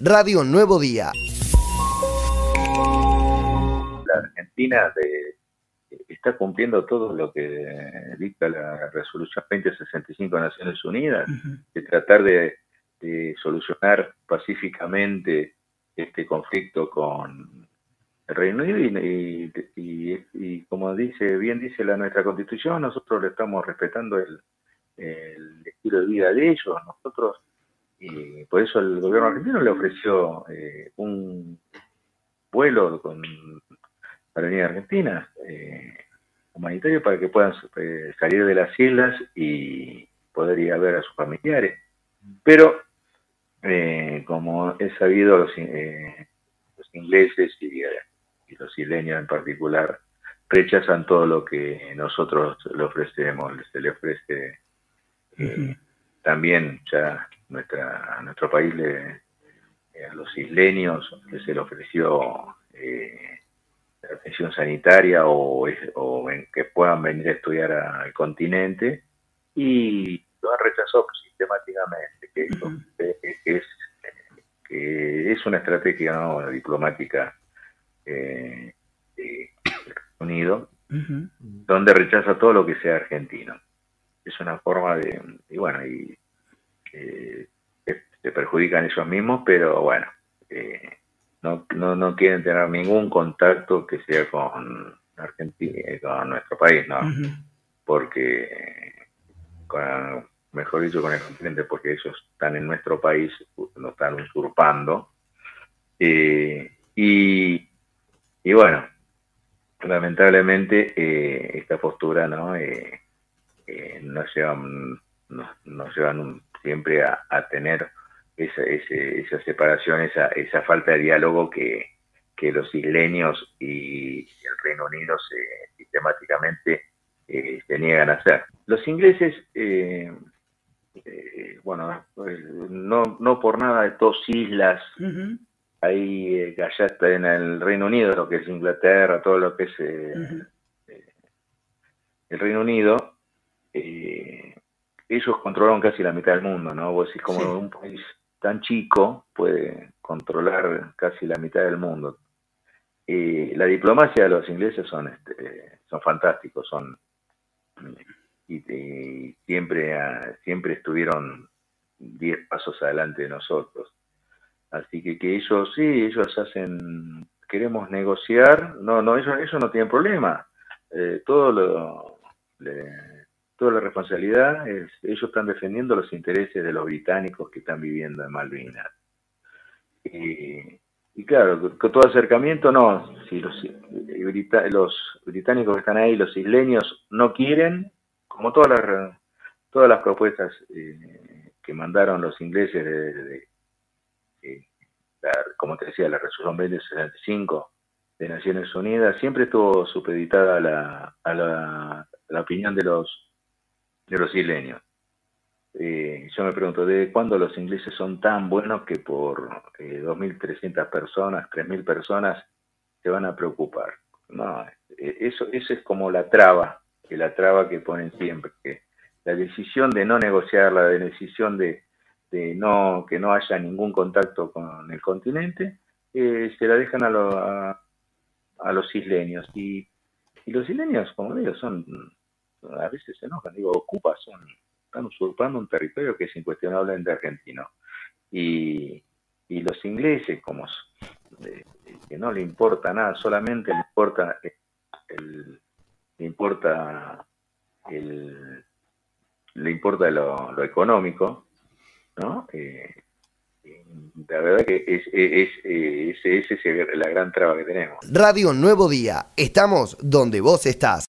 Radio Nuevo Día. La Argentina está cumpliendo todo lo que dicta la resolución 2065 de Naciones Unidas, de tratar de, solucionar pacíficamente este conflicto con el Reino Unido y, como dice bien dice la nuestra Constitución, nosotros le estamos respetando el, el estilo de vida de ellos, nosotros y por eso el gobierno argentino le ofreció eh, un vuelo con para venir a Argentina eh, humanitario para que puedan eh, salir de las islas y poder ir a ver a sus familiares. Pero, como he sabido, los, los ingleses y, los isleños en particular rechazan todo lo que nosotros le ofrecemos, se le ofrece también ya nuestra, a nuestro país, le, eh, a los isleños, se le ofreció eh, atención sanitaria o, o en que puedan venir a estudiar al continente y lo han rechazado sistemáticamente, que, es, que es una estrategia diplomática eh, de Unido, donde rechaza todo lo que sea argentino. Es una forma de, y bueno, y eh, se perjudican ellos mismos, pero bueno, eh, no, no, no quieren tener ningún contacto que sea con Argentina, eh, con nuestro país, ¿no? Porque, mejor dicho, con el continente, porque ellos están en nuestro país, nos están usurpando. y, y bueno, lamentablemente esta postura no eh, no llevan no, no llevan un, siempre a, tener esa, esa separación, esa, esa falta de diálogo que, los isleños y el Reino Unido se, sistemáticamente eh, se niegan a hacer. Los ingleses, eh, eh, bueno, pues, no, no por nada de dos islas, ahí allá está en el Reino Unido, lo que es Inglaterra, todo lo que es el Reino Unido, ellos controlaron casi la mitad del mundo, ¿no? Vos decís, como un país tan chico puede controlar casi la mitad del mundo. Y la diplomacia de los ingleses son, este, son fantásticos, son y, siempre, ah, siempre estuvieron diez pasos adelante de nosotros. Así que que ellos sí, ellos hacen, queremos negociar, no, no, eso, eso no tiene problema. Eh, todo lo, la responsabilidad es, ellos están defendiendo los intereses de los británicos que están viviendo en Malvinas. Y, claro, con todo acercamiento no, si los, los británicos que están ahí, los isleños no quieren, como todas las, todas las propuestas eh, que mandaron los ingleses de, como te decía, la resolución 2065 de Naciones Unidas, siempre estuvo supeditada la, a la opinión de los de los isleños. Eh, yo me pregunto, ¿de cuándo los ingleses son tan buenos que por eh, 2.300 personas, 3.000 personas se van a preocupar? No, eh, eso, eso es como la traba, que la traba que ponen siempre, que la decisión de no negociar, la decisión de, de no que no haya ningún contacto con el continente, eh, se la dejan a, a, los isleños. Y, y los isleños, como digo, son a veces se enojan, digo, ocupa, son, están usurpando un territorio que es incuestionablemente argentino. Y, y los ingleses, como que no le importa nada, solamente le importa el, le importa el, le importa lo, económico, ¿no? Eh, la verdad que es, es, es, es, la gran traba que tenemos. Radio Nuevo Día, estamos donde vos estás.